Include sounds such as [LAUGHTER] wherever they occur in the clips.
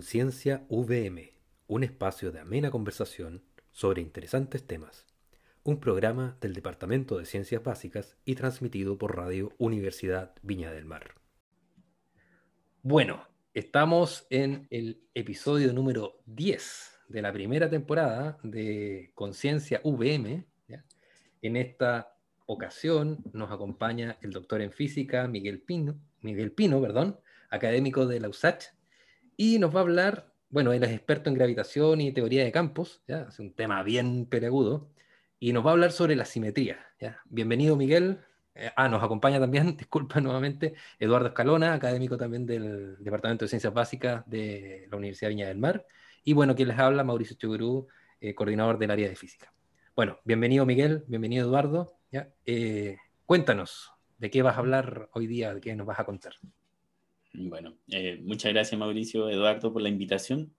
Conciencia VM, un espacio de amena conversación sobre interesantes temas. Un programa del Departamento de Ciencias Básicas y transmitido por Radio Universidad Viña del Mar. Bueno, estamos en el episodio número 10 de la primera temporada de Conciencia VM. En esta ocasión nos acompaña el doctor en física Miguel Pino, Miguel Pino, perdón, académico de la USACH y nos va a hablar, bueno, él es experto en gravitación y teoría de campos, ¿ya? es un tema bien peleagudo, y nos va a hablar sobre la simetría. Bienvenido, Miguel. Eh, ah, nos acompaña también, [LAUGHS] disculpa nuevamente, Eduardo Escalona, académico también del Departamento de Ciencias Básicas de la Universidad de Viña del Mar. Y bueno, quien les habla, Mauricio Chugurú, eh, coordinador del área de física. Bueno, bienvenido Miguel, bienvenido Eduardo. ¿ya? Eh, cuéntanos, ¿de qué vas a hablar hoy día? ¿De qué nos vas a contar? Bueno, eh, muchas gracias Mauricio, Eduardo, por la invitación.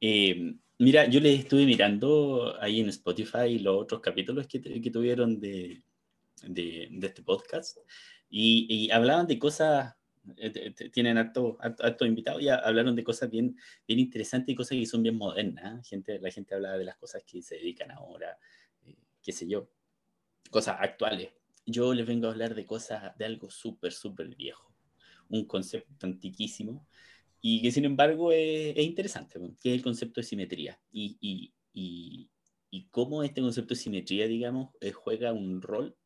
Eh, mira, yo les estuve mirando ahí en Spotify los otros capítulos que, tuvieron de, este podcast y, y, hablaban de cosas, eh, tienen harto, harto, harto, invitados y hablaron de cosas bien, bien interesantes y cosas que son bien modernas. Gente, la gente hablaba de las cosas que se dedican ahora, qué sé yo, cosas actuales. Yo les vengo a hablar de cosas, de algo súper, súper viejo un concepto antiquísimo y que sin embargo es, es interesante, que es el concepto de simetría y, y, y, cómo este concepto de simetría, digamos, eh, juega un rol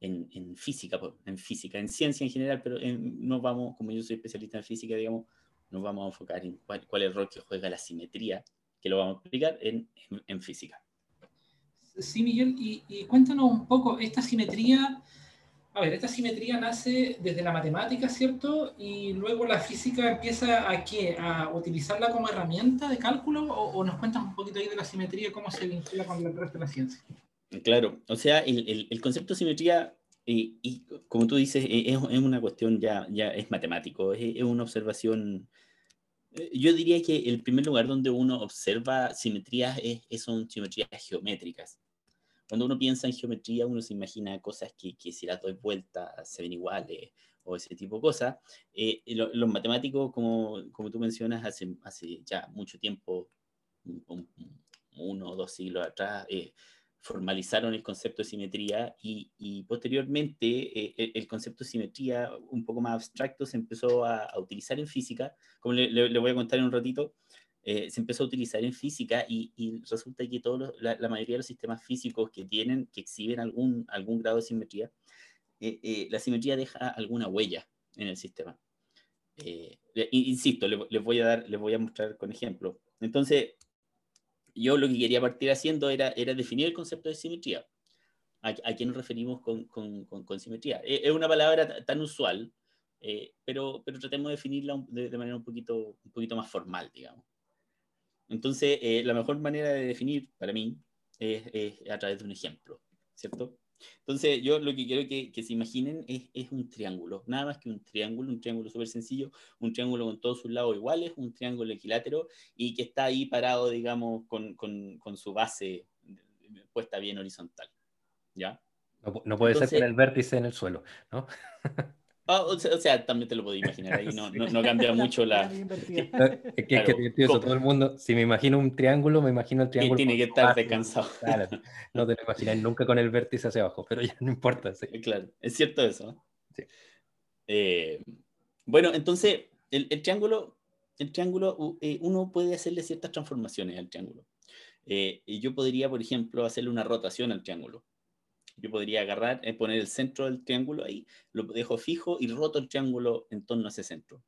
en, en, física, en física, en ciencia en general, pero no vamos, como yo soy especialista en física, digamos, nos vamos a enfocar en cuál, cuál es el rol que juega la simetría, que lo vamos a explicar en, en, en física. Sí, Miguel, y, y cuéntanos un poco, esta simetría a ver, esta simetría nace desde la matemática, ¿cierto? Y luego la física empieza a qué? ¿A utilizarla como herramienta de cálculo? ¿O, o nos cuentas un poquito ahí de la simetría, cómo se vincula con el resto de la ciencia? Claro, o sea, el, el, el concepto de simetría, y, y, como tú dices, e, es, es, una cuestión ya, ya es matemático, es, es una observación eh, yo diría que el primer lugar donde uno observa simetrías es, son simetrías geométricas. Cuando uno piensa en geometría, uno se imagina cosas que, que si las doy vuelta se ven iguales o ese tipo de cosas. Eh, lo, los matemáticos, como, como tú mencionas, hace, hace ya mucho tiempo, un, uno o dos siglos atrás, eh, formalizaron el concepto de simetría y, y posteriormente eh, el concepto de simetría un poco más abstracto se empezó a, a utilizar en física, como le, le, le, voy a contar en un ratito, eh, se empezó a utilizar en física y, y resulta que todos la, la, mayoría de los sistemas físicos que tienen, que exhiben algún, algún grado de simetría, eh, eh, la simetría deja alguna huella en el sistema. Eh, insisto, les, voy a dar, les voy a mostrar con ejemplo. Entonces, yo lo que quería partir haciendo era, era definir el concepto de simetría. ¿A, a qué nos referimos con, con, con, con simetría? Es una palabra tan usual, eh, pero, pero tratemos de definirla de, de, manera un poquito, un poquito más formal, digamos. Entonces, eh, la mejor manera de definir para mí es, es, a través de un ejemplo, ¿cierto? Entonces, yo lo que quiero que, que se imaginen es, es, un triángulo, nada más que un triángulo, un triángulo súper sencillo, un triángulo con todos sus lados iguales, un triángulo equilátero y que está ahí parado, digamos, con, con, con su base puesta bien horizontal, ¿ya? No, no puede Entonces, ser con el vértice en el suelo, ¿no? [LAUGHS] Oh, o, sea, o, sea, también te lo puedo imaginar ahí, no, [LAUGHS] no, no cambia mucho la... es [LAUGHS] que, es que divertido todo el mundo, si me imagino un triángulo, me imagino el triángulo... Que tiene que estar descansado. [LAUGHS] Claro, no te lo imaginas nunca con el vértice hacia abajo, pero ya no importa. Sí. Claro, es cierto eso. Sí. Eh, bueno, entonces, el, el, triángulo, el triángulo eh, uno puede hacerle ciertas transformaciones al triángulo. Eh, yo podría, por ejemplo, hacerle una rotación al triángulo yo podría agarrar, eh, poner el centro del triángulo ahí, lo dejo fijo y roto el triángulo en torno a ese centro.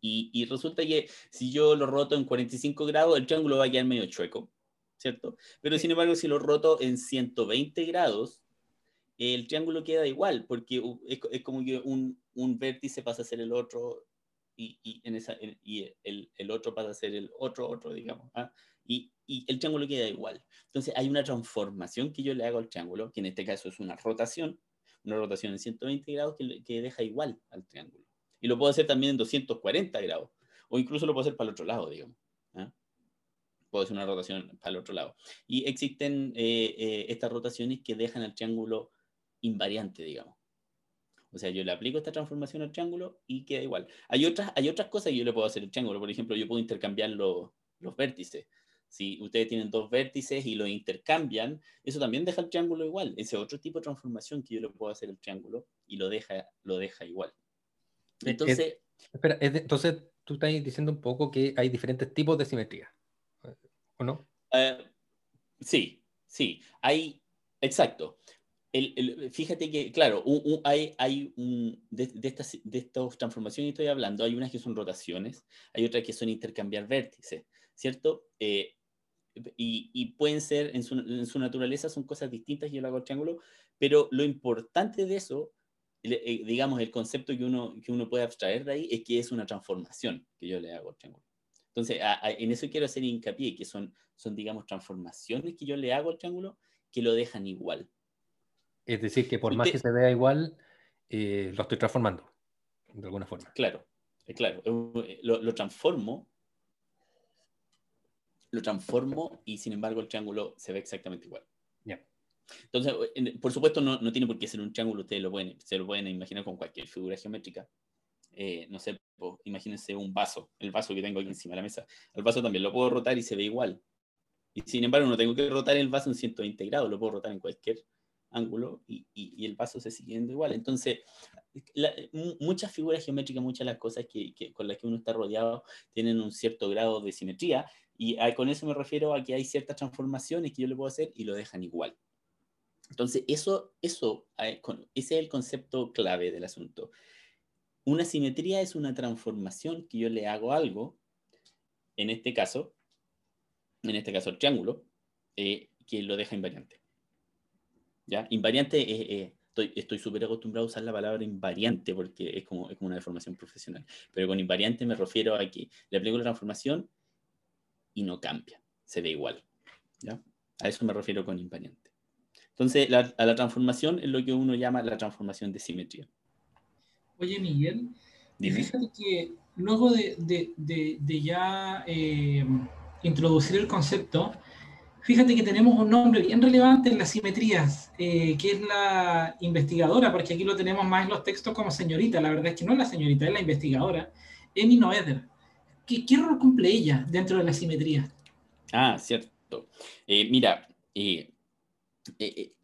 Y, y, resulta que si yo lo roto en 45 grados, el triángulo va a quedar medio chueco, ¿cierto? Pero sin embargo, si lo roto en 120 grados, el triángulo queda igual, porque es, es como que un, un, vértice pasa a ser el otro y, el, otro pasa a ser el otro, otro, digamos. ¿ah? y, el triángulo queda igual. Entonces hay una transformación que yo le hago al triángulo, que en este caso es una rotación, una rotación en 120 grados que, deja igual al triángulo. Y lo puedo hacer también en 240 grados, o incluso lo puedo hacer para el otro lado, digamos. ¿eh? Puedo hacer una rotación para el otro lado. Y existen eh, eh, estas rotaciones que dejan al triángulo invariante, digamos. O sea, yo le aplico esta transformación al triángulo y queda igual. Hay otras, hay otras cosas que yo le puedo hacer al triángulo. Por ejemplo, yo puedo intercambiar los, los vértices. Si ustedes tienen dos vértices y los intercambian, eso también deja el triángulo igual. Ese otro tipo de transformación que yo le puedo hacer al triángulo y lo deja, lo deja igual. Entonces, espera, entonces tú estás diciendo un poco que hay diferentes tipos de simetría, ¿o no? Eh, sí, sí, hay, exacto fíjate que, claro, hay, hay un, de, estas, de estas transformaciones que estoy hablando, hay unas que son rotaciones, hay otras que son intercambiar vértices, ¿cierto? Eh, y, pueden ser, en su, naturaleza, son cosas distintas, yo lo hago al triángulo, pero lo importante de eso, eh, digamos, el concepto que uno, que uno puede abstraer de ahí es que es una transformación que yo le hago al triángulo. Entonces, en eso quiero hacer hincapié, que son, son, digamos, transformaciones que yo le hago al triángulo que lo dejan igual. Es decir, que por más que se vea igual, eh, lo estoy transformando, de alguna forma. Claro, eh, claro. Eh, lo, transformo, lo transformo y sin embargo el triángulo se ve exactamente igual. Ya. Entonces, por supuesto, no, no, tiene por qué ser un triángulo, ustedes lo pueden, se lo pueden imaginar con cualquier figura geométrica. no sé, imagínense un vaso, el vaso que tengo aquí encima de la mesa. El vaso también lo puedo rotar y se ve igual. Y sin embargo, no tengo que rotar el vaso en 120 grados, lo puedo rotar en cualquier ángulo y, el paso se sigue viendo igual. Entonces, muchas figuras geométricas, muchas de las cosas que, con las que uno está rodeado tienen un cierto grado de simetría y con eso me refiero a que hay ciertas transformaciones que yo le puedo hacer y lo dejan igual. Entonces, eso, eso, ese es el concepto clave del asunto. Una simetría es una transformación que yo le hago algo, en este caso, en este caso el triángulo, eh, que lo deja invariante. ¿Ya? Invariante, eh, eh, estoy súper acostumbrado a usar la palabra invariante porque es como, es como una deformación profesional, pero con invariante me refiero a que le aplico la transformación y no cambia, se ve igual, ¿ya? A eso me refiero con invariante. Entonces, a la transformación es lo que uno llama la transformación de simetría. Oye, Miguel, fíjate que luego de, de, de, ya eh, introducir el concepto, Fíjate que tenemos un nombre bien relevante en las simetrías, eh, que es la investigadora, porque aquí lo tenemos más en los textos como señorita. La verdad es que no es la señorita, es la investigadora, Emi Noether. ¿Qué, ¿Qué, rol cumple ella dentro de la simetría? Ah, cierto. Eh, mira, eh,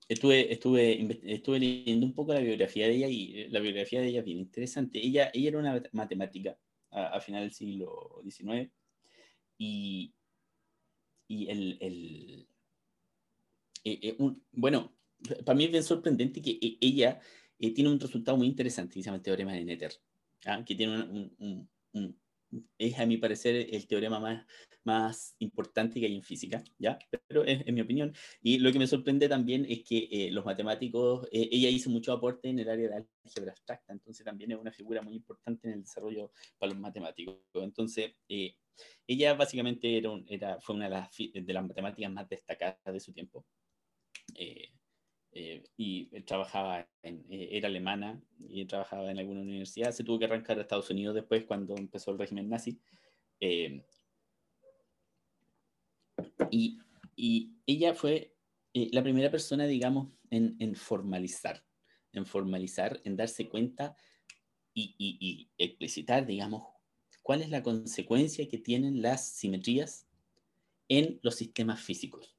estuve, estuve, estuve leyendo un poco la biografía de ella y la biografía de ella es bien interesante. Ella, ella era una matemática a, a final del siglo XIX y, y el, el eh, eh, bueno, para mí es bien sorprendente que e, ella eh, tiene un resultado muy interesante se el teorema de Netter, ¿ah? que tiene un, es a mi parecer el teorema más, más importante que hay en física, ¿ya? Pero es, en mi opinión. Y lo que me sorprende también es que los matemáticos, ella hizo mucho aporte en el área de álgebra abstracta, entonces también es una figura muy importante en el desarrollo para los matemáticos. Entonces, ella básicamente era, era fue una de las, de las, matemáticas más destacadas de su tiempo. Eh, eh, y trabajaba en, eh, era alemana y trabajaba en alguna universidad. Se tuvo que arrancar a Estados Unidos después cuando empezó el régimen nazi. y, y, ella fue la primera persona, digamos, en, en, formalizar, en formalizar, en darse cuenta y, y, y explicitar, digamos, cuál es la consecuencia que tienen las simetrías en los sistemas físicos.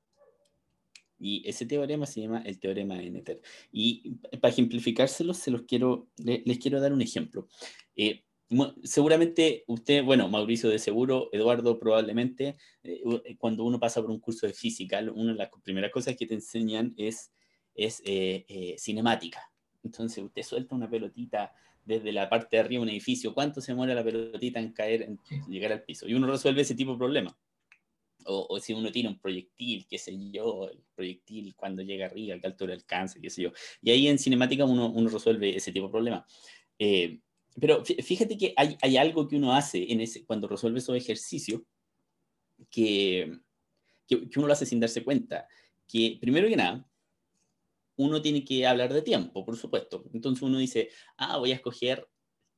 Y ese teorema se llama el teorema de Netter. Y para ejemplificárselo, se los quiero, les quiero dar un ejemplo. Eh, seguramente usted, bueno, Mauricio de seguro, Eduardo probablemente, eh, cuando uno pasa por un curso de física, una de las primeras cosas que te enseñan es, es eh, cinemática. Entonces usted suelta una pelotita desde la parte de arriba de un edificio, ¿cuánto se muere la pelotita en caer, en llegar al piso? Y uno resuelve ese tipo de problemas. O, si uno tiene un proyectil, qué sé yo, el proyectil cuando llega arriba, qué altura alcanza, qué sé yo. Y ahí en cinemática uno, uno resuelve ese tipo de problemas. Eh, pero fíjate que hay, hay, algo que uno hace en ese, cuando resuelve esos ejercicios que, que, que uno lo hace sin darse cuenta. Que primero que nada, uno tiene que hablar de tiempo, por supuesto. Entonces uno dice, ah, voy a escoger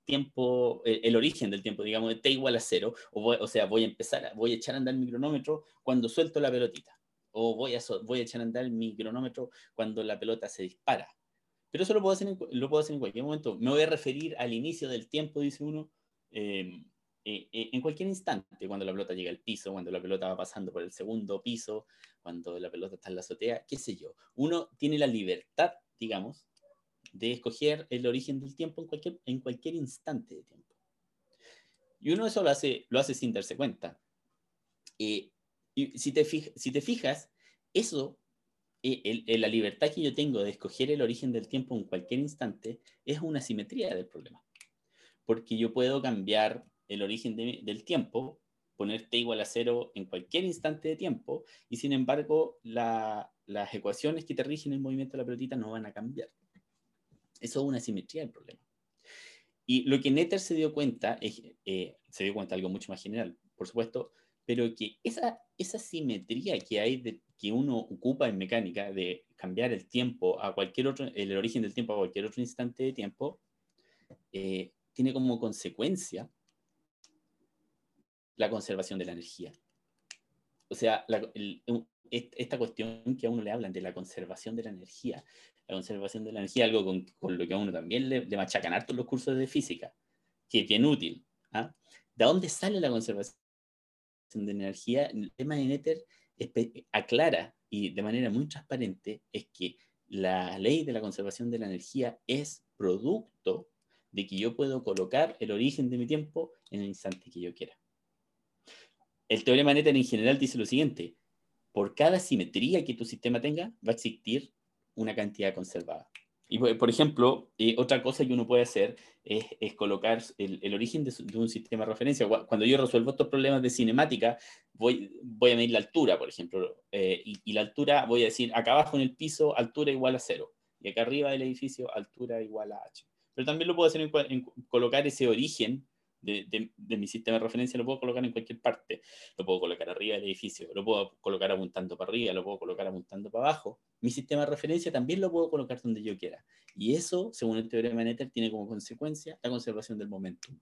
tiempo, el, origen del tiempo, digamos, de t igual a cero, o, o sea, voy a empezar, voy a echar a andar mi cronómetro cuando suelto la pelotita, o voy a, voy a echar a andar mi cronómetro cuando la pelota se dispara, Pero eso lo puedo, hacer en, lo puedo hacer en cualquier momento. Me voy a referir al inicio del tiempo, dice uno, eh, eh, en cualquier instante, cuando la pelota llega al piso, cuando la pelota va pasando por el segundo piso, cuando la pelota está en la azotea, qué sé yo. Uno tiene la libertad, digamos, de escoger el origen del tiempo en cualquier, en cualquier instante de tiempo. Y uno eso lo hace, lo hace sin darse cuenta. Eh, y si te, si te fijas, eso, la libertad que yo tengo de escoger el origen del tiempo en cualquier instante, es una simetría del problema. Porque yo puedo cambiar el origen del tiempo, poner t igual a cero en cualquier instante de tiempo, y sin embargo las ecuaciones que te rigen el movimiento de la pelotita no van a cambiar. Eso es una simetría del problema. Y lo que Netter se dio cuenta, es, eh, se dio cuenta de algo mucho más general, por supuesto, pero que esa, esa simetría que hay, que uno ocupa en mecánica, de cambiar el tiempo a cualquier otro, el origen del tiempo a cualquier otro instante de tiempo, eh, tiene como consecuencia la conservación de la energía. O sea, esta cuestión que a uno le hablan de la conservación de la energía, la conservación de la energía, algo con, lo que a uno también le, le, machacan harto los cursos de física, que es bien útil. ¿ah? ¿De dónde sale la conservación de energía? El tema de Nether aclara y de manera muy transparente es que la ley de la conservación de la energía es producto de que yo puedo colocar el origen de mi tiempo en el instante que yo quiera el teorema Nether en general dice lo siguiente, por cada simetría que tu sistema tenga, va a existir una cantidad conservada. Y, por ejemplo, eh, otra cosa que uno puede hacer es, colocar el, origen de, un sistema de referencia. Cuando yo resuelvo estos problemas de cinemática, voy, voy a medir la altura, por ejemplo, eh, y, la altura, voy a decir, acá abajo en el piso, altura igual a cero, y acá arriba del edificio, altura igual a h. Pero también lo puedo hacer en colocar ese origen de, mi sistema de referencia lo puedo colocar en cualquier parte. Lo puedo colocar arriba del edificio, lo puedo colocar apuntando para arriba, lo puedo colocar apuntando para abajo. Mi sistema de referencia también lo puedo colocar donde yo quiera. Y eso, según el teorema de Nether, tiene como consecuencia la conservación del momentum.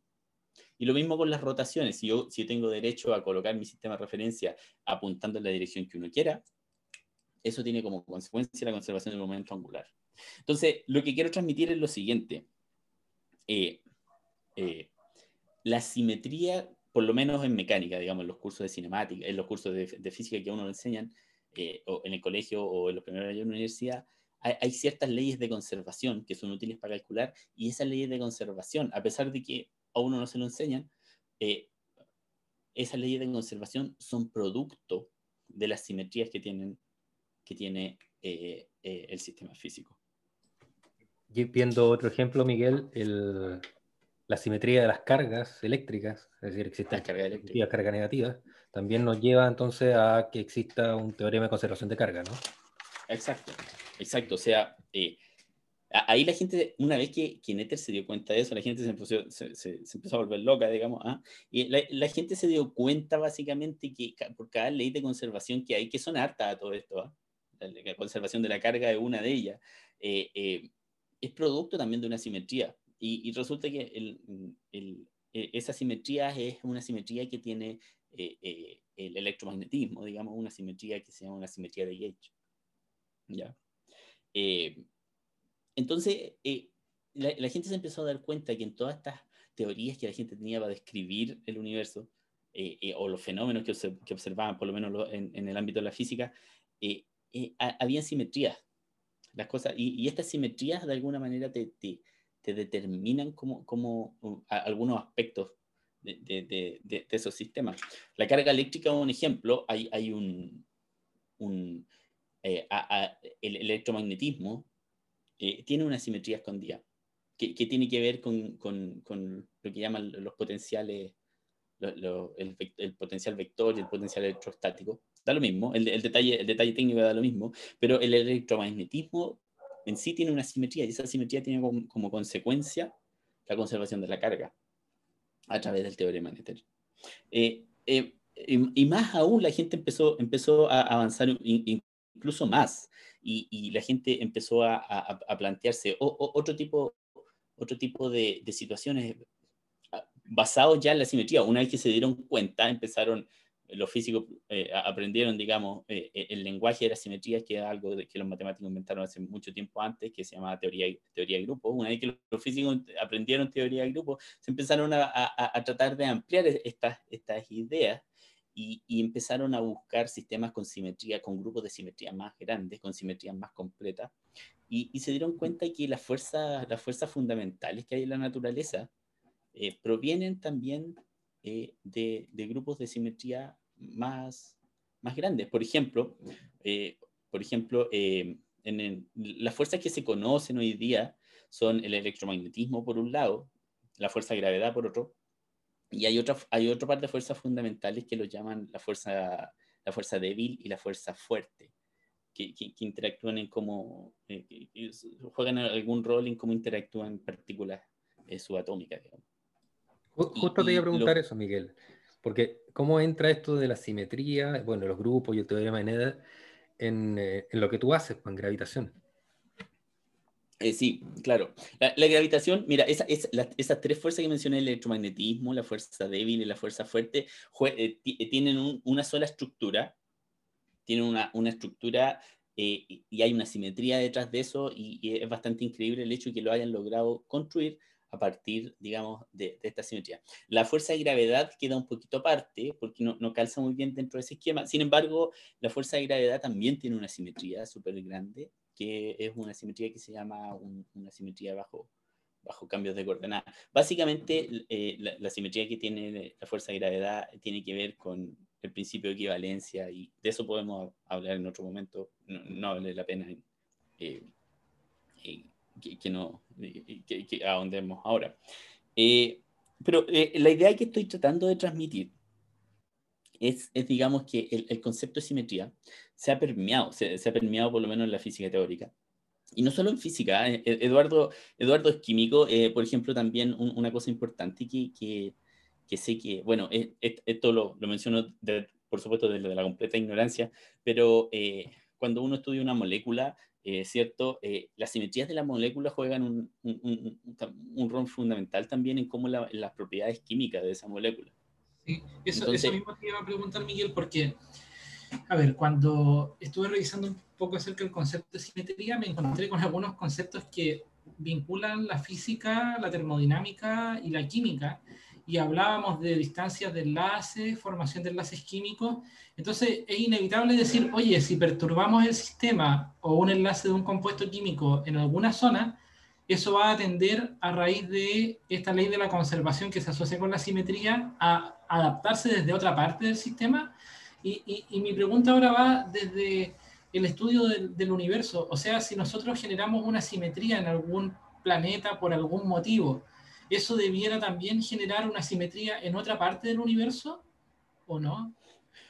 Y lo mismo con las rotaciones. Si yo, si tengo derecho a colocar mi sistema de referencia apuntando en la dirección que uno quiera, eso tiene como consecuencia la conservación del momento angular. Entonces, lo que quiero transmitir es lo siguiente. Eh, eh, la simetría, por lo menos en mecánica, digamos, en los cursos de cinemática, en los cursos de, física que a uno le enseñan, eh, en el colegio o en los primeros años de la universidad, hay, ciertas leyes de conservación que son útiles para calcular y esas leyes de conservación, a pesar de que a uno no se lo enseñan, eh, esas leyes de conservación son producto de las simetrías que, tienen, que tiene eh, el sistema físico. Viendo otro ejemplo, Miguel, el, la simetría de las cargas eléctricas, es decir, existen cargas positivas, cargas negativas, también nos lleva entonces a que exista un teorema de conservación de carga, ¿no? Exacto, exacto. O sea, eh, ahí la gente, una vez que, que Nether se dio cuenta de eso, la gente se empezó, se, empezó a volver loca, digamos, ¿ah? y la, gente se dio cuenta básicamente que por cada ley de conservación que hay, que son hartas a todo esto, ¿ah? la, conservación de la carga es una de ellas, eh, eh, es producto también de una simetría y, resulta que e, esa simetría es una simetría que tiene eh, eh, el electromagnetismo, digamos, una simetría que se llama una simetría de Gauge. ¿Ya? Eh, entonces, la, gente se empezó a dar cuenta que en todas estas teorías que la gente tenía para describir el universo, o los fenómenos que, que, observaban, por lo menos en, el ámbito de la física, había simetrías. Las cosas, y, estas simetrías de alguna manera te, te determinan como, algunos aspectos de, esos sistemas. La carga eléctrica, un ejemplo, hay, un, eh, el electromagnetismo eh, tiene una simetría escondida, que, que tiene que ver con, lo que llaman los potenciales, el, el, potencial vector y el potencial electrostático. Da lo mismo, el, el, detalle, el detalle técnico da lo mismo, pero el electromagnetismo en sí tiene una simetría y esa simetría tiene como, consecuencia la conservación de la carga a través del teorema Nether. Eh, eh, y, más aún la gente empezó, empezó a avanzar incluso más y, la gente empezó a, plantearse otro tipo, otro tipo de, situaciones basados ya en la simetría. Una vez que se dieron cuenta, empezaron los físicos eh, aprendieron, digamos, eh, el lenguaje de las simetrías, que es algo que los matemáticos inventaron hace mucho tiempo antes, que se llamaba teoría, teoría de grupos. Una vez que los físicos aprendieron teoría de grupos, se empezaron a, a, tratar de ampliar estas, estas ideas y, y, empezaron a buscar sistemas con simetría, con grupos de simetría más grandes, con simetrías más completas, y, y se dieron cuenta que las fuerzas, fundamentales que hay en la naturaleza provienen también eh, de, grupos de simetría más, más grandes. Por ejemplo, eh, por ejemplo eh, en las fuerzas que se conocen hoy día son el electromagnetismo por un lado, la fuerza de gravedad por otro, y hay otra, hay otra parte de fuerzas fundamentales que lo llaman la fuerza, la fuerza débil y la fuerza fuerte, que, que, interactúan en cómo, juegan algún rol en cómo interactúan partículas subatómicas, digamos. Justo te iba a preguntar eso, Miguel, porque ¿cómo entra esto de la simetría, bueno, los grupos y el teorema de Neda en, eh, en lo que tú haces, con gravitación? Eh, sí, claro. La, gravitación, mira, esa, esas tres fuerzas que mencioné, el electromagnetismo, la fuerza débil y la fuerza fuerte, eh, tienen una sola estructura, tienen una, una estructura y hay una simetría detrás de eso y, y, es bastante increíble el hecho de que lo hayan logrado construir a partir, digamos, de, esta simetría. La fuerza de gravedad queda un poquito aparte porque no, no, calza muy bien dentro de ese esquema. Sin embargo, la fuerza de gravedad también tiene una simetría súper grande, que es una simetría que se llama una simetría bajo, bajo cambios de coordenadas. Básicamente, eh, la, simetría que tiene la fuerza de gravedad tiene que ver con el principio de equivalencia y de eso podemos hablar en otro momento. No, vale la pena eh, eh, que, no, que, que ahondemos ahora. Eh, pero eh, la idea que estoy tratando de transmitir es, es digamos, que el, el, concepto de simetría se ha permeado, se, se, ha permeado por lo menos en la física teórica. Y no solo en física, eh, Eduardo, Eduardo es químico, por ejemplo, también una cosa importante que, que, que, sé que, bueno, esto lo, lo menciono, por supuesto, de, de, la completa ignorancia, pero cuando uno estudia una molécula, eh, ¿cierto? Eh, las simetrías de la molécula juegan un, un, un, rol fundamental también en cómo las propiedades químicas de esa molécula. Sí, eso, eso mismo te iba a preguntar, Miguel, porque, a ver, cuando estuve revisando un poco acerca del concepto de simetría, me encontré con algunos conceptos que vinculan la física, la termodinámica y la química, y hablábamos de distancias de enlace, formación de enlaces químicos, entonces es inevitable decir, oye, si perturbamos el sistema o un enlace de un compuesto químico en alguna zona, eso va a tender a raíz de esta ley de la conservación que se asocia con la simetría a adaptarse desde otra parte del sistema. Y, y, mi pregunta ahora va desde el estudio del, del universo, o sea, si nosotros generamos una simetría en algún planeta por algún motivo, ¿eso debiera también generar una simetría en otra parte del universo o no?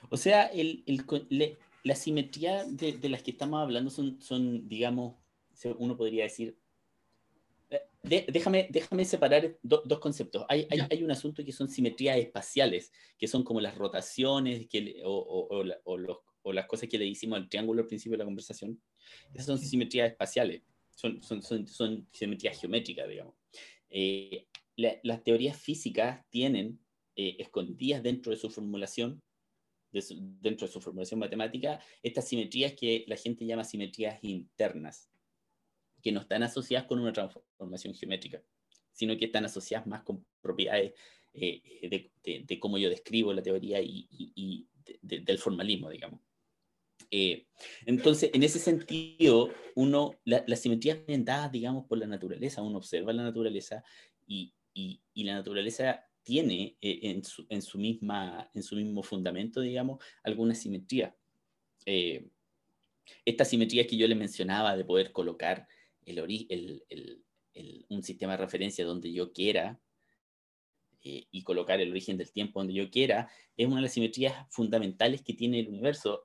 O sea, el, el, la simetría de, de, las que estamos hablando son, son digamos, uno podría decir... Eh, déjame, déjame separar dos conceptos. Hay, hay, hay, un asunto que son simetrías espaciales, que son como las rotaciones que, o, o, o, los, o, las cosas que le hicimos al triángulo al principio de la conversación. Esas son simetrías espaciales, son, son, son, son simetrías geométricas, digamos. Eh, las teorías físicas tienen eh, escondidas dentro de su formulación dentro de su formulación matemática, estas simetrías que la gente llama simetrías internas, que no están asociadas con una transformación geométrica, sino que están asociadas más con propiedades eh, de, de, cómo yo describo la teoría y, y, del formalismo, digamos. Eh, entonces, en ese sentido, uno, la, las simetrías vienen dadas, digamos, por la naturaleza, uno observa la naturaleza y, y la naturaleza tiene eh, en, su, en, su misma, en su mismo fundamento, digamos, alguna simetría. Eh, esta simetría que yo le mencionaba de poder colocar el, el, el, un sistema de referencia donde yo quiera eh, y colocar el origen del tiempo donde yo quiera, es una de las simetrías fundamentales que tiene el universo.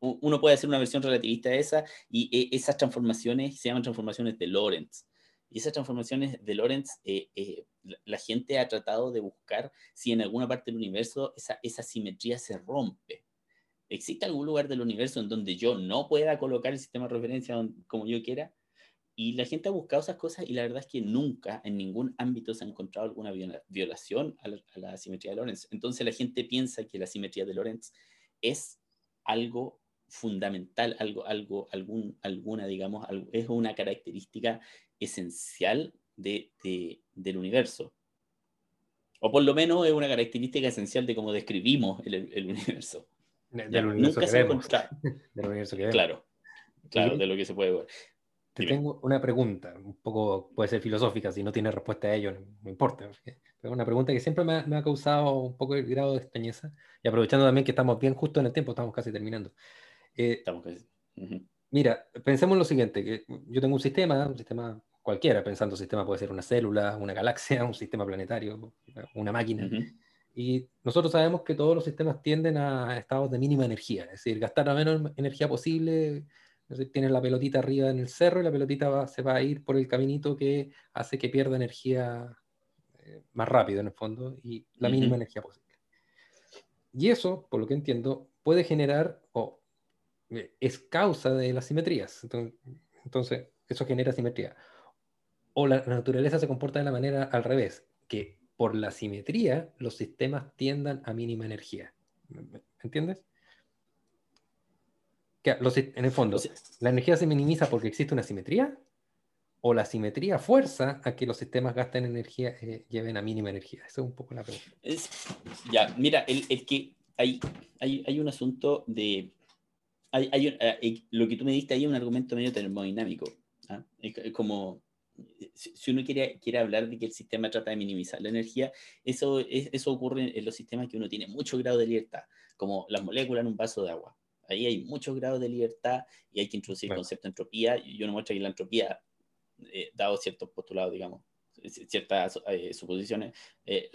Uno puede hacer una versión relativista de esa y esas transformaciones se llaman transformaciones de Lorentz. Y esas transformaciones de Lorentz, eh, eh, la, gente ha tratado de buscar si en alguna parte del universo esa, esa simetría se rompe. ¿Existe algún lugar del universo en donde yo no pueda colocar el sistema de referencia como yo quiera? y la gente ha buscado esas cosas y la verdad es que nunca en ningún ámbito se ha encontrado alguna violación a la, simetría de Lorentz. Entonces la gente piensa que la simetría de Lorentz es algo fundamental, algo, algo, algún, alguna, digamos, es una característica esencial de, del universo. O por lo menos es una característica esencial de cómo describimos el, universo. del universo que vemos. [LAUGHS] del universo que vemos. Claro, claro, de lo que se puede ver. Te tengo una pregunta, un poco puede ser filosófica, si no tiene respuesta a ello, no, importa. Pero una pregunta que siempre me ha, causado un poco el grado de extrañeza, y aprovechando también que estamos bien justo en el tiempo, estamos casi terminando. Eh, estamos casi. Mira, pensemos en lo siguiente, que yo tengo un sistema, un sistema cualquiera, pensando sistema puede ser una célula, una galaxia, un sistema planetario, una máquina. Y nosotros sabemos que todos los sistemas tienden a estados de mínima energía, es decir, gastar la menos energía posible tienes la pelotita arriba en el cerro y la pelotita se va a ir por el caminito que hace que pierda energía eh, más rápido en el fondo y la mínima energía posible. Y eso, por lo que entiendo, puede generar o eh, es causa de las simetrías. Entonces, eso genera simetría. O la naturaleza se comporta de la manera al revés, que por la simetría los sistemas tiendan a mínima energía. En el fondo, ¿la energía se minimiza porque existe una simetría? ¿O la simetría fuerza a que los sistemas gasten energía, eh, lleven a mínima energía? Esa es un poco la pregunta. ya, mira, el, que hay, hay, un asunto de... Hay, eh, lo que tú me diste ahí es un argumento medio termodinámico. ¿ah? Es, como, si uno quiere, quiere hablar de que el sistema trata de minimizar la energía, eso, eso ocurre en los sistemas que uno tiene mucho grado de libertad, como las moléculas en un vaso de agua. Ahí hay muchos grados de libertad y hay que introducir el concepto de entropía. Y yo no muestro que la entropía, eh, dado ciertos postulados, digamos, ciertas eh, suposiciones, eh,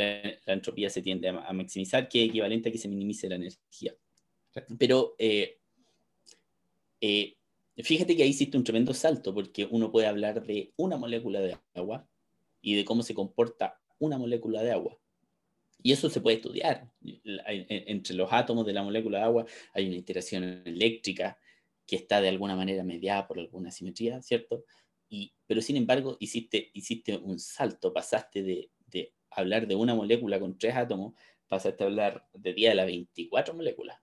la, entropía se tiende a, maximizar, que es equivalente a que se minimice la energía. Pero fíjate que ahí existe un tremendo salto, porque uno puede hablar de una molécula de agua y de cómo se comporta una molécula de agua. Y eso se puede estudiar. Entre los átomos de la molécula de agua hay una interacción eléctrica que está de alguna manera mediada por alguna simetría, ¿cierto? Y, pero sin embargo, hiciste, hiciste un salto, pasaste de, de hablar de una molécula con tres átomos, pasaste a hablar de día de las 24 moléculas.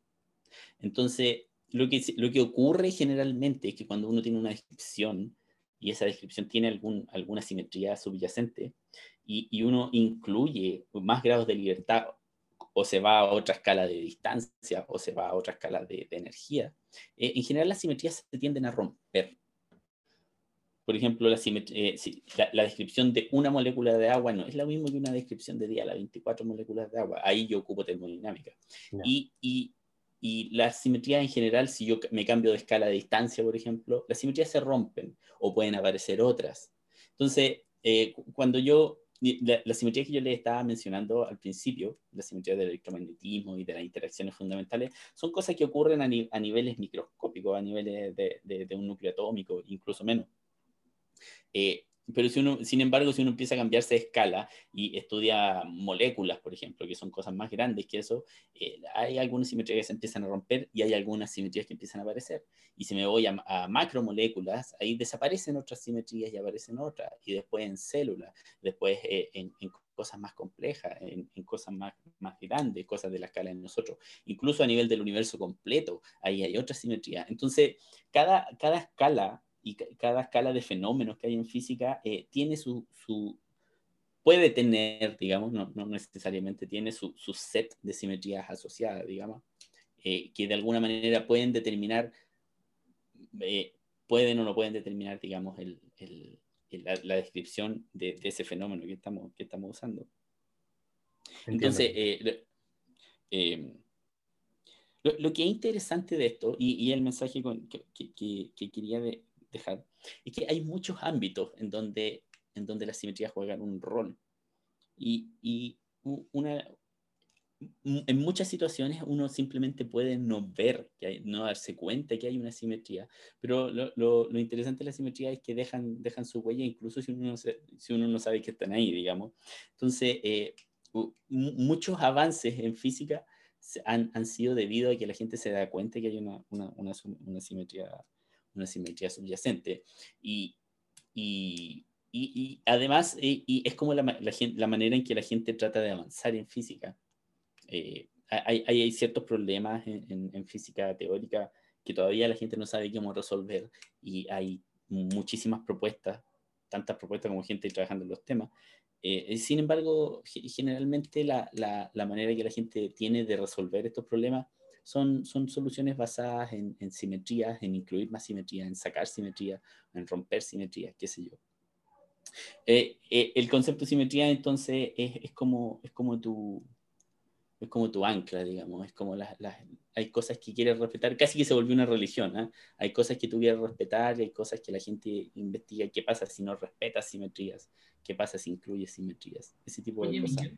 Entonces, lo que, lo que ocurre generalmente es que cuando uno tiene una descripción y esa descripción tiene algún, alguna simetría subyacente, y, uno incluye más grados de libertad o se va a otra escala de distancia o se va a otra escala de, energía, eh, en general las simetrías se tienden a romper. Por ejemplo, la, eh, la, descripción de una molécula de agua no es lo mismo que una descripción de día, las 24 moléculas de agua. Ahí yo ocupo termodinámica. Y, y, y la simetría en general, si yo me cambio de escala de distancia, por ejemplo, las simetrías se rompen o pueden aparecer otras. Entonces, eh, cuando yo la, simetría que yo le estaba mencionando al principio, la simetría del electromagnetismo y de las interacciones fundamentales, son cosas que ocurren a, niveles microscópicos, a niveles de, de, un núcleo atómico, incluso menos. Eh, pero si uno, sin embargo, si uno empieza a cambiarse de escala y estudia moléculas, por ejemplo, que son cosas más grandes que eso, eh, hay algunas simetrías que se empiezan a romper y hay algunas simetrías que empiezan a aparecer. Y si me voy a, macromoléculas, ahí desaparecen otras simetrías y aparecen otras. Y después en células, después eh, en, cosas más complejas, en, en, cosas más, más grandes, cosas de la escala de nosotros. Incluso a nivel del universo completo, ahí hay otra simetría. Entonces, cada, cada escala y cada escala de fenómenos que hay en física eh, tiene su, su, puede tener, digamos, no, no necesariamente tiene su, su, set de simetrías asociadas, digamos, eh, que de alguna manera pueden determinar, eh, pueden o no pueden determinar, digamos, el, el, la, descripción de, de, ese fenómeno que estamos, que estamos usando. Entonces, lo, lo, que es interesante de esto, y, y el mensaje que, que, que, quería de, dejar, es que hay muchos ámbitos en donde, en donde las simetrías juegan un rol. Y, y una, en muchas situaciones uno simplemente puede no ver, que no darse cuenta que hay una simetría, pero lo, lo, interesante de la simetría es que dejan, dejan su huella incluso si uno, no, si uno no sabe que están ahí, digamos. Entonces, eh, muchos avances en física han, han, sido debido a que la gente se da cuenta que hay una, una, una simetría una simetría subyacente. Y, y, y, además, y, es como la, la, la, manera en que la gente trata de avanzar en física. Eh, hay, hay, ciertos problemas en, en, física teórica que todavía la gente no sabe cómo resolver y hay muchísimas propuestas, tantas propuestas como gente trabajando en los temas. Eh, sin embargo, generalmente la, la, la, manera que la gente tiene de resolver estos problemas son, son soluciones basadas en, en simetrías, en incluir más simetría, en sacar simetría, en romper simetría, qué sé yo. Eh, eh, el concepto de simetría entonces es, es, como, es, como tu, es como tu ancla, digamos, es como las, las, hay cosas que quieres respetar, casi que se volvió una religión, ¿eh? hay cosas que tú quieres respetar, hay cosas que la gente investiga, qué pasa si no respetas simetrías, qué pasa si incluyes simetrías, ese tipo de cosas.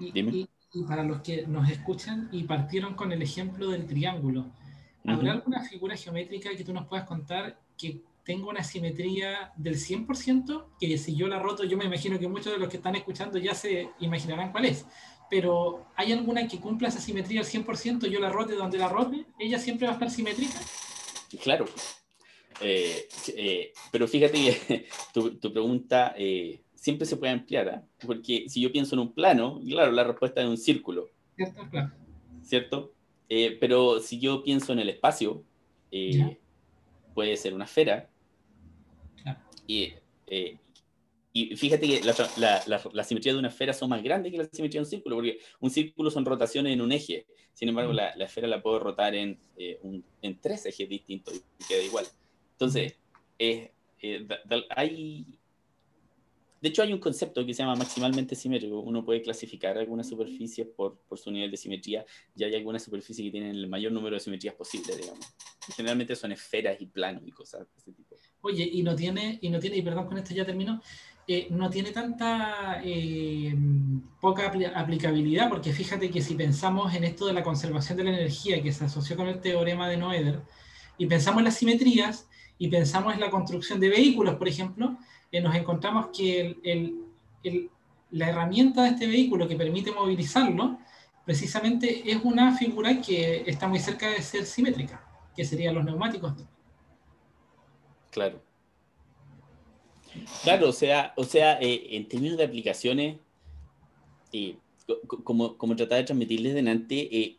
y, y, y, para los que nos escuchan y partieron con el ejemplo del triángulo, ¿habrá alguna figura geométrica que tú nos puedas contar que tengo una simetría del 100%, que si yo la roto, yo me imagino que muchos de los que están escuchando ya se imaginarán cuál es, pero ¿hay alguna que cumpla esa simetría al 100%, yo la rote donde la rote, ella siempre va a estar simétrica? Claro. Eh, eh, pero fíjate [LAUGHS] tu, tu pregunta eh, siempre se puede ampliar, ¿ah? porque si yo pienso en un plano, claro, la respuesta es un círculo. Cierto, claro. ¿Cierto? pero si yo pienso en el espacio, puede ser una esfera, y, eh, y fíjate que la, la, simetría de una esfera son más grandes que la simetría de un círculo, porque un círculo son rotaciones en un eje. Sin embargo, la, esfera la puedo rotar en, eh, en tres ejes distintos y queda igual. Entonces, eh, hay, de hecho, hay un concepto que se llama maximalmente simétrico. Uno puede clasificar algunas superficies por, su nivel de simetría y hay algunas superficies que tienen el mayor número de simetrías posible, digamos. Generalmente son esferas y planos y cosas de ese tipo. Oye, y no tiene, y no tiene, y perdón con esto ya termino, eh, no tiene tanta eh, poca aplicabilidad, porque fíjate que si pensamos en esto de la conservación de la energía que se asoció con el teorema de Noether, y pensamos en las simetrías, y pensamos en la construcción de vehículos, por ejemplo, eh, nos encontramos que la herramienta de este vehículo que permite movilizarlo, precisamente es una figura que está muy cerca de ser simétrica, que serían los neumáticos. Claro. Claro, o sea, o sea eh, en términos de aplicaciones, eh, como, como trataba de transmitirles delante, eh,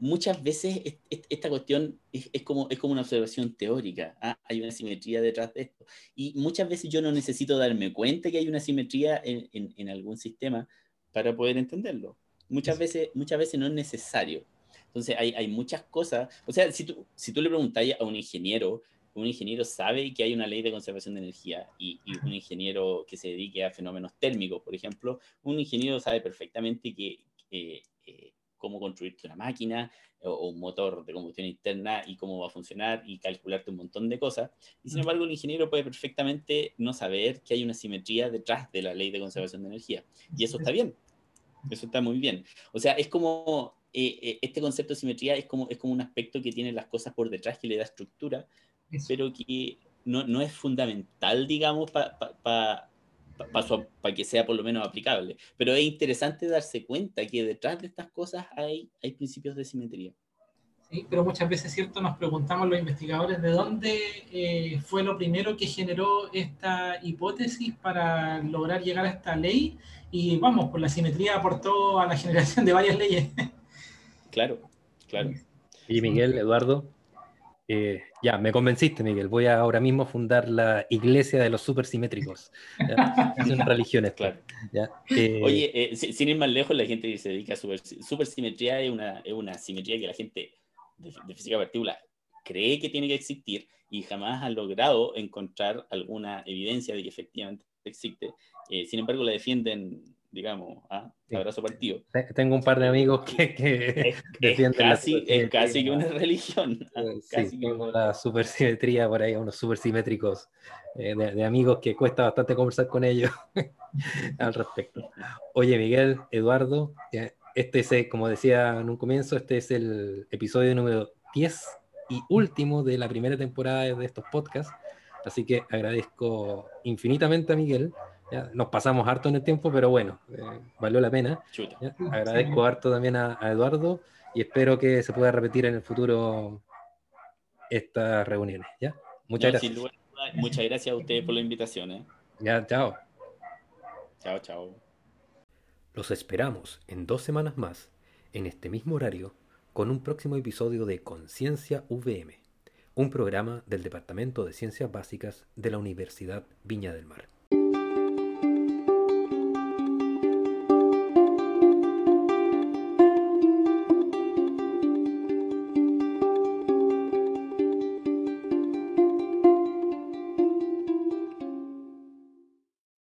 muchas veces esta cuestión es, como, es como una observación teórica. ¿ah? Hay una simetría detrás de esto. Y muchas veces yo no necesito darme cuenta que hay una simetría en, en, en algún sistema para poder entenderlo. Muchas veces, muchas veces no es necesario. Entonces hay, hay muchas cosas. O sea, si tú, si tú le preguntas a un ingeniero un ingeniero sabe que hay una ley de conservación de energía y, un ingeniero que se dedique a fenómenos térmicos, por ejemplo, un ingeniero sabe perfectamente que, eh, cómo construirte una máquina o, un motor de combustión interna y cómo va a funcionar y calcularte un montón de cosas. Y sin embargo, el ingeniero puede perfectamente no saber que hay una simetría detrás de la ley de conservación de energía. Y eso está bien. Eso está muy bien. O sea, es como eh, eh, este concepto de simetría es como, es como un aspecto que tiene las cosas por detrás que le da estructura pero que no, no, es fundamental, digamos, para que sea por lo menos aplicable. Pero es interesante darse cuenta que detrás de estas cosas hay, hay principios de simetría. Sí, pero muchas veces, ¿cierto? Nos preguntamos los investigadores de dónde eh, fue lo primero que generó esta hipótesis para lograr llegar a esta ley. Y vamos, pues la simetría aportó a la generación de varias leyes. Claro, claro. Y Miguel, Eduardo, eh, ya, me convenciste, Miguel. Voy a ahora mismo fundar la iglesia de los supersimétricos. Es una religión Claro. Eh, Oye, eh, sin ir más lejos, la gente que se dedica a super, supersimetría es una, es una simetría que la gente de, de física partícula cree que tiene que existir y jamás ha logrado encontrar alguna evidencia de que efectivamente existe. sin embargo, la defienden digamos, ¿ah? abrazo partido. Tengo un par de amigos que, que [LAUGHS] defienden casi, la es casi que una religión. ¿ah? Sí, tengo la supersimetría por ahí, unos supersimétricos eh, de, amigos que cuesta bastante conversar con ellos [LAUGHS] al respecto. Oye, Miguel, Eduardo, este es, como decía en un comienzo, este es el episodio número 10 y último de la primera temporada de estos podcasts. Así que agradezco infinitamente a Miguel nos pasamos harto en el tiempo, pero bueno, eh, valió la pena. Agradezco harto también a, Eduardo y espero que se pueda repetir en el futuro estas reuniones. ¿ya? Muchas gracias. muchas gracias a ustedes por la invitación. ¿eh? Ya, chao. Chao, chao. Los esperamos en dos semanas más, en este mismo horario, con un próximo episodio de Conciencia VM, un programa del Departamento de Ciencias Básicas de la Universidad Viña del Mar.